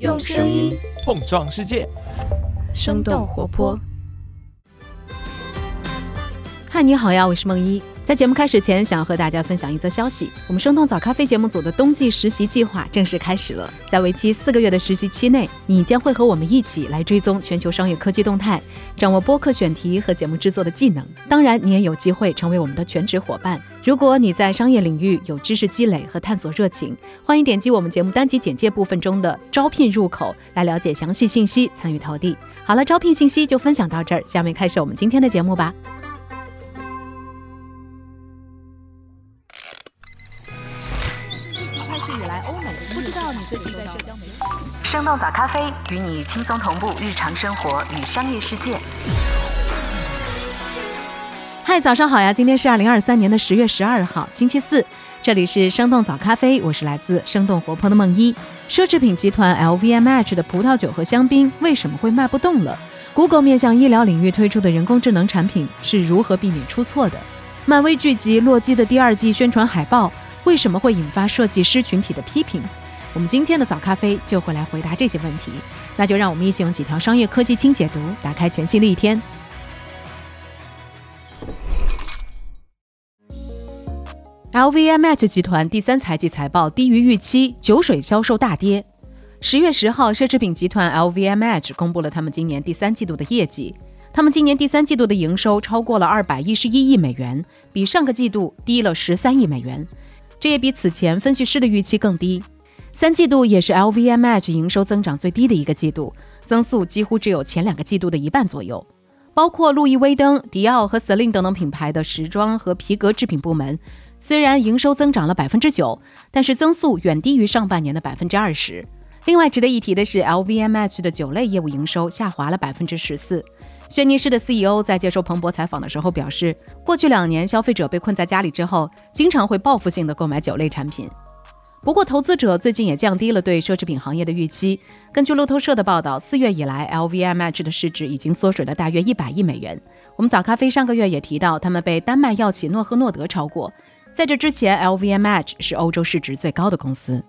用声音碰撞世界，生动活泼。嗨，你好呀，我是梦一。在节目开始前，想要和大家分享一则消息：我们生动早咖啡节目组的冬季实习计划正式开始了。在为期四个月的实习期内，你将会和我们一起来追踪全球商业科技动态，掌握播客选题和节目制作的技能。当然，你也有机会成为我们的全职伙伴。如果你在商业领域有知识积累和探索热情，欢迎点击我们节目单集简介部分中的招聘入口来了解详细信息，参与投递。好了，招聘信息就分享到这儿，下面开始我们今天的节目吧。生动早咖啡与你轻松同步日常生活与商业世界。嗨，早上好呀！今天是二零二三年的十月十二号，星期四。这里是生动早咖啡，我是来自生动活泼的梦一。奢侈品集团 LVMH 的葡萄酒和香槟为什么会卖不动了？Google 面向医疗领域推出的人工智能产品是如何避免出错的？漫威剧集《洛基》的第二季宣传海报为什么会引发设计师群体的批评？我们今天的早咖啡就会来回答这些问题，那就让我们一起用几条商业科技轻解读，打开全新的一天。LVMH 集团第三财季财报低于预期，酒水销售大跌。十月十号，奢侈品集团 LVMH 公布了他们今年第三季度的业绩，他们今年第三季度的营收超过了二百一十一亿美元，比上个季度低了十三亿美元，这也比此前分析师的预期更低。三季度也是 LVMH 营收增长最低的一个季度，增速几乎只有前两个季度的一半左右。包括路易威登、迪奥和 Celine 等等品牌的时装和皮革制品部门，虽然营收增长了百分之九，但是增速远低于上半年的百分之二十。另外值得一提的是，LVMH 的酒类业务营收下滑了百分之十四。轩尼诗的 CEO 在接受彭博采访的时候表示，过去两年消费者被困在家里之后，经常会报复性的购买酒类产品。不过，投资者最近也降低了对奢侈品行业的预期。根据路透社的报道，四月以来，LVMH 的市值已经缩水了大约一百亿美元。我们早咖啡上个月也提到，他们被丹麦药企诺和诺德超过。在这之前，LVMH 是欧洲市值最高的公司。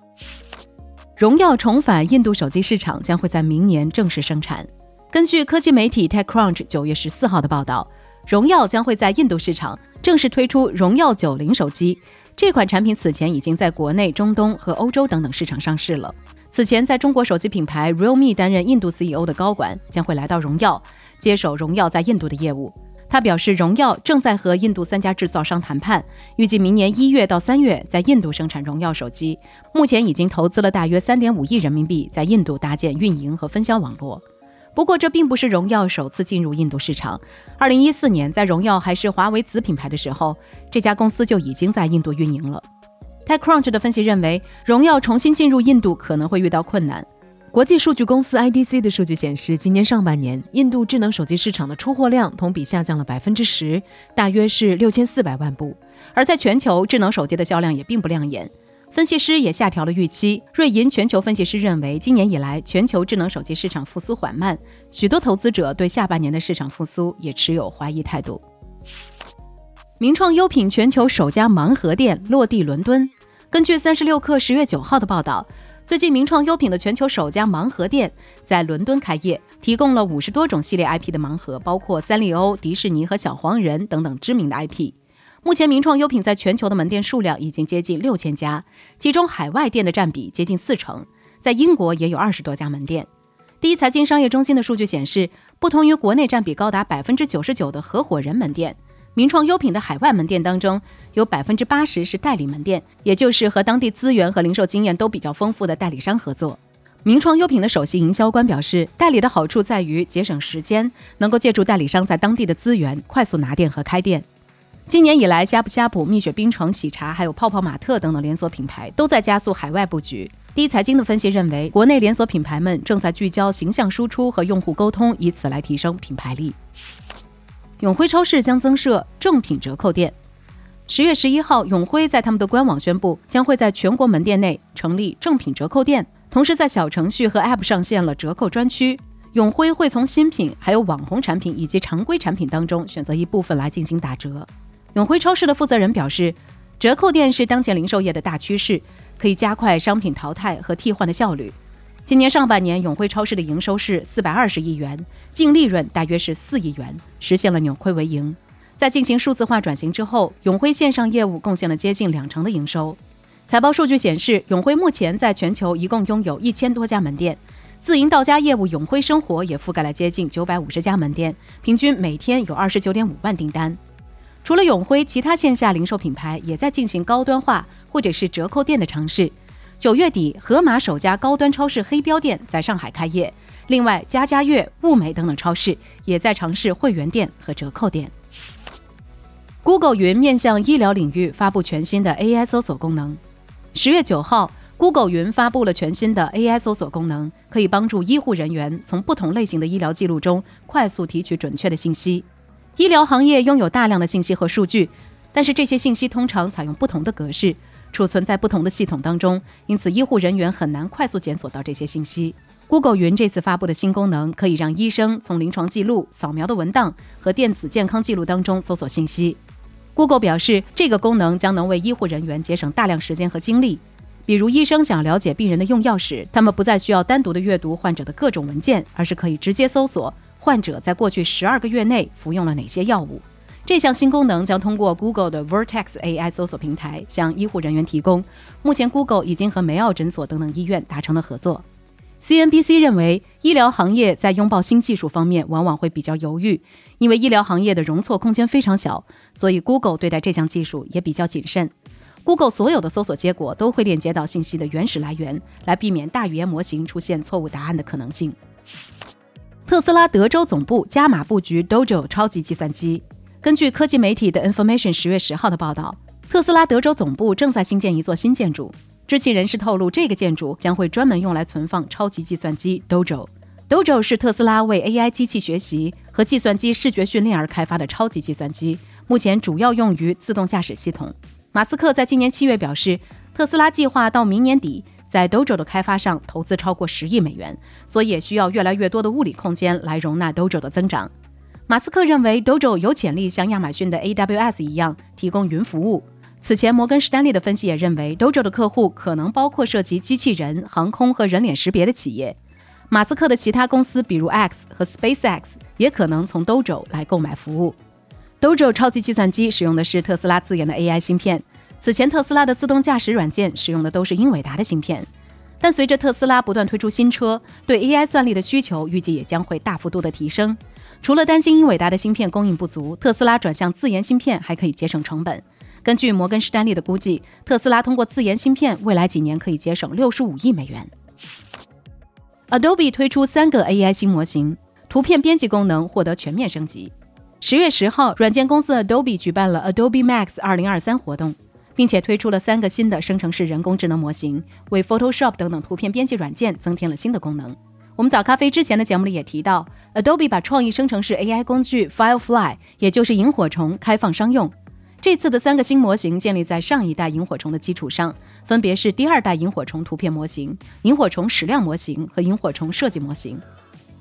荣耀重返印度手机市场，将会在明年正式生产。根据科技媒体 TechCrunch 九月十四号的报道，荣耀将会在印度市场正式推出荣耀九零手机。这款产品此前已经在国内、中东和欧洲等等市场上市了。此前，在中国手机品牌 Realme 担任印度 CEO 的高管将会来到荣耀，接手荣耀在印度的业务。他表示，荣耀正在和印度三家制造商谈判，预计明年一月到三月在印度生产荣耀手机。目前已经投资了大约三点五亿人民币，在印度搭建运营和分销网络。不过，这并不是荣耀首次进入印度市场。二零一四年，在荣耀还是华为子品牌的时候，这家公司就已经在印度运营了。TechCrunch 的分析认为，荣耀重新进入印度可能会遇到困难。国际数据公司 IDC 的数据显示，今年上半年印度智能手机市场的出货量同比下降了百分之十，大约是六千四百万部。而在全球，智能手机的销量也并不亮眼。分析师也下调了预期。瑞银全球分析师认为，今年以来全球智能手机市场复苏缓慢，许多投资者对下半年的市场复苏也持有怀疑态度。名创优品全球首家盲盒店落地伦敦。根据三十六氪十月九号的报道，最近名创优品的全球首家盲盒店在伦敦开业，提供了五十多种系列 IP 的盲盒，包括三丽鸥、迪士尼和小黄人等等知名的 IP。目前，名创优品在全球的门店数量已经接近六千家，其中海外店的占比接近四成，在英国也有二十多家门店。第一财经商业中心的数据显示，不同于国内占比高达百分之九十九的合伙人门店，名创优品的海外门店当中有百分之八十是代理门店，也就是和当地资源和零售经验都比较丰富的代理商合作。名创优品的首席营销官表示，代理的好处在于节省时间，能够借助代理商在当地的资源，快速拿店和开店。今年以来，呷哺呷哺、蜜雪冰城、喜茶，还有泡泡玛特等等连锁品牌都在加速海外布局。第一财经的分析认为，国内连锁品牌们正在聚焦形象输出和用户沟通，以此来提升品牌力。永辉超市将增设正品折扣店。十月十一号，永辉在他们的官网宣布，将会在全国门店内成立正品折扣店，同时在小程序和 App 上线了折扣专区。永辉会从新品、还有网红产品以及常规产品当中选择一部分来进行打折。永辉超市的负责人表示，折扣店是当前零售业的大趋势，可以加快商品淘汰和替换的效率。今年上半年，永辉超市的营收是四百二十亿元，净利润大约是四亿元，实现了扭亏为盈。在进行数字化转型之后，永辉线上业务贡献了接近两成的营收。财报数据显示，永辉目前在全球一共拥有一千多家门店，自营到家业务永辉生活也覆盖了接近九百五十家门店，平均每天有二十九点五万订单。除了永辉，其他线下零售品牌也在进行高端化或者是折扣店的尝试。九月底，盒马首家高端超市黑标店在上海开业，另外家家悦、物美等等超市也在尝试会员店和折扣店。Google 云面向医疗领域发布全新的 AI 搜索功能。十月九号，Google 云发布了全新的 AI 搜索功能，可以帮助医护人员从不同类型的医疗记录中快速提取准确的信息。医疗行业拥有大量的信息和数据，但是这些信息通常采用不同的格式，储存在不同的系统当中，因此医护人员很难快速检索到这些信息。Google 云这次发布的新功能，可以让医生从临床记录、扫描的文档和电子健康记录当中搜索信息。Google 表示，这个功能将能为医护人员节省大量时间和精力。比如，医生想了解病人的用药时，他们不再需要单独的阅读患者的各种文件，而是可以直接搜索患者在过去十二个月内服用了哪些药物。这项新功能将通过 Google 的 Vertex AI 搜索平台向医护人员提供。目前，Google 已经和梅奥诊所等等医院达成了合作。CNBC 认为，医疗行业在拥抱新技术方面往往会比较犹豫，因为医疗行业的容错空间非常小，所以 Google 对待这项技术也比较谨慎。Google 所有的搜索结果都会链接到信息的原始来源，来避免大语言模型出现错误答案的可能性。特斯拉德州总部加码布局 Dojo 超级计算机。根据科技媒体的 Information 十月十号的报道，特斯拉德州总部正在新建一座新建筑。知情人士透露，这个建筑将会专门用来存放超级计算机 Dojo。Dojo 是特斯拉为 AI 机器学习和计算机视觉训练而开发的超级计算机，目前主要用于自动驾驶系统。马斯克在今年七月表示，特斯拉计划到明年底在 Dojo 的开发上投资超过十亿美元，所以也需要越来越多的物理空间来容纳 Dojo 的增长。马斯克认为 Dojo 有潜力像亚马逊的 AWS 一样提供云服务。此前，摩根士丹利的分析也认为，Dojo 的客户可能包括涉及机器人、航空和人脸识别的企业。马斯克的其他公司，比如 X 和 SpaceX，也可能从 Dojo 来购买服务。Dojo 超级计算机使用的是特斯拉自研的 AI 芯片。此前，特斯拉的自动驾驶软件使用的都是英伟达的芯片。但随着特斯拉不断推出新车，对 AI 算力的需求预计也将会大幅度的提升。除了担心英伟达的芯片供应不足，特斯拉转向自研芯片还可以节省成本。根据摩根士丹利的估计，特斯拉通过自研芯片，未来几年可以节省六十五亿美元。Adobe 推出三个 AI 新模型，图片编辑功能获得全面升级。十月十号，软件公司 Adobe 举办了 Adobe Max 二零二三活动，并且推出了三个新的生成式人工智能模型，为 Photoshop 等等图片编辑软件增添了新的功能。我们早咖啡之前的节目里也提到，Adobe 把创意生成式 AI 工具 Firefly，也就是萤火虫，开放商用。这次的三个新模型建立在上一代萤火虫的基础上，分别是第二代萤火虫图片模型、萤火虫矢量模型和萤火虫设计模型。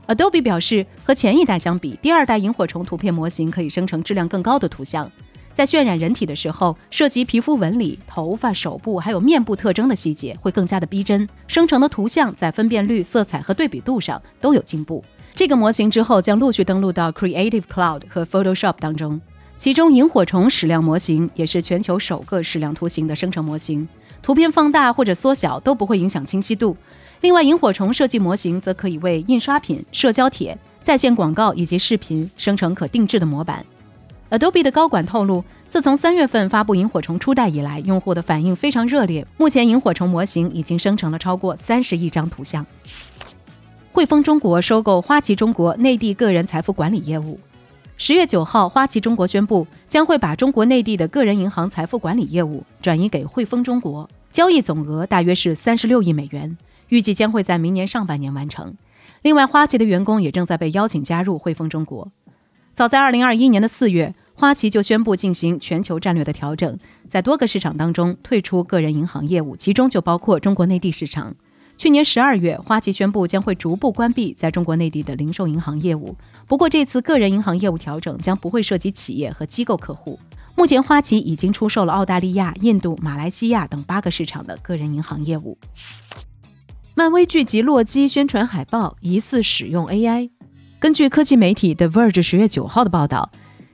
Adobe 表示，和前一代相比，第二代萤火虫图片模型可以生成质量更高的图像，在渲染人体的时候，涉及皮肤纹理、头发、手部还有面部特征的细节会更加的逼真，生成的图像在分辨率、色彩和对比度上都有进步。这个模型之后将陆续登录到 Creative Cloud 和 Photoshop 当中。其中，萤火虫矢量模型也是全球首个矢量图形的生成模型，图片放大或者缩小都不会影响清晰度。另外，萤火虫设计模型则可以为印刷品、社交帖、在线广告以及视频生成可定制的模板。Adobe 的高管透露，自从三月份发布萤火虫初代以来，用户的反应非常热烈。目前，萤火虫模型已经生成了超过三十亿张图像。汇丰中国收购花旗中国内地个人财富管理业务。十月九号，花旗中国宣布将会把中国内地的个人银行财富管理业务转移给汇丰中国，交易总额大约是三十六亿美元，预计将会在明年上半年完成。另外，花旗的员工也正在被邀请加入汇丰中国。早在二零二一年的四月，花旗就宣布进行全球战略的调整，在多个市场当中退出个人银行业务，其中就包括中国内地市场。去年十二月，花旗宣布将会逐步关闭在中国内地的零售银行业务。不过，这次个人银行业务调整将不会涉及企业和机构客户。目前，花旗已经出售了澳大利亚、印度、马来西亚等八个市场的个人银行业务。漫威剧集《洛基》宣传海报疑似使用 AI。根据科技媒体 The Verge 十月九号的报道，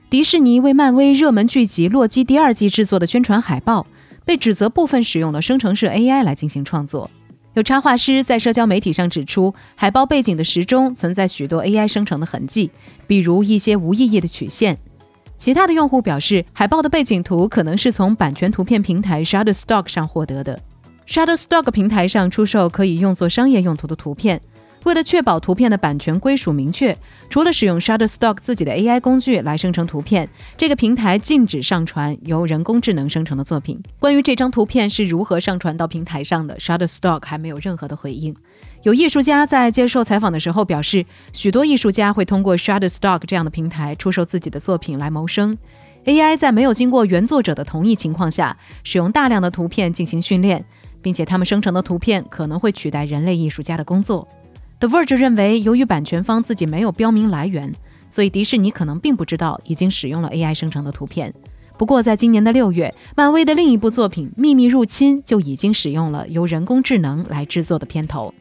迪士尼为漫威热门剧集《洛基》第二季制作的宣传海报被指责部分使用了生成式 AI 来进行创作。有插画师在社交媒体上指出，海报背景的时钟存在许多 AI 生成的痕迹，比如一些无意义的曲线。其他的用户表示，海报的背景图可能是从版权图片平台 Shutterstock 上获得的。Shutterstock 平台上出售可以用作商业用途的图片。为了确保图片的版权归属明确，除了使用 Shutterstock 自己的 AI 工具来生成图片，这个平台禁止上传由人工智能生成的作品。关于这张图片是如何上传到平台上的，Shutterstock 还没有任何的回应。有艺术家在接受采访的时候表示，许多艺术家会通过 Shutterstock 这样的平台出售自己的作品来谋生。AI 在没有经过原作者的同意情况下，使用大量的图片进行训练，并且他们生成的图片可能会取代人类艺术家的工作。The Verge 认为，由于版权方自己没有标明来源，所以迪士尼可能并不知道已经使用了 AI 生成的图片。不过，在今年的六月，漫威的另一部作品《秘密入侵》就已经使用了由人工智能来制作的片头。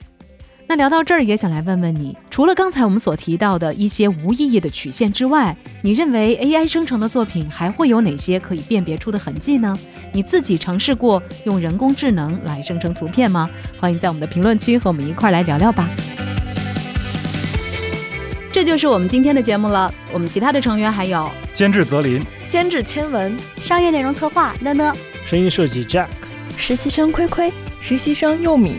那聊到这儿，也想来问问你，除了刚才我们所提到的一些无意义的曲线之外，你认为 AI 生成的作品还会有哪些可以辨别出的痕迹呢？你自己尝试过用人工智能来生成图片吗？欢迎在我们的评论区和我们一块儿来聊聊吧。这就是我们今天的节目了。我们其他的成员还有监制泽林、监制千文、商业内容策划呢呢、声音设计 Jack、实习生亏亏、实习生佑米。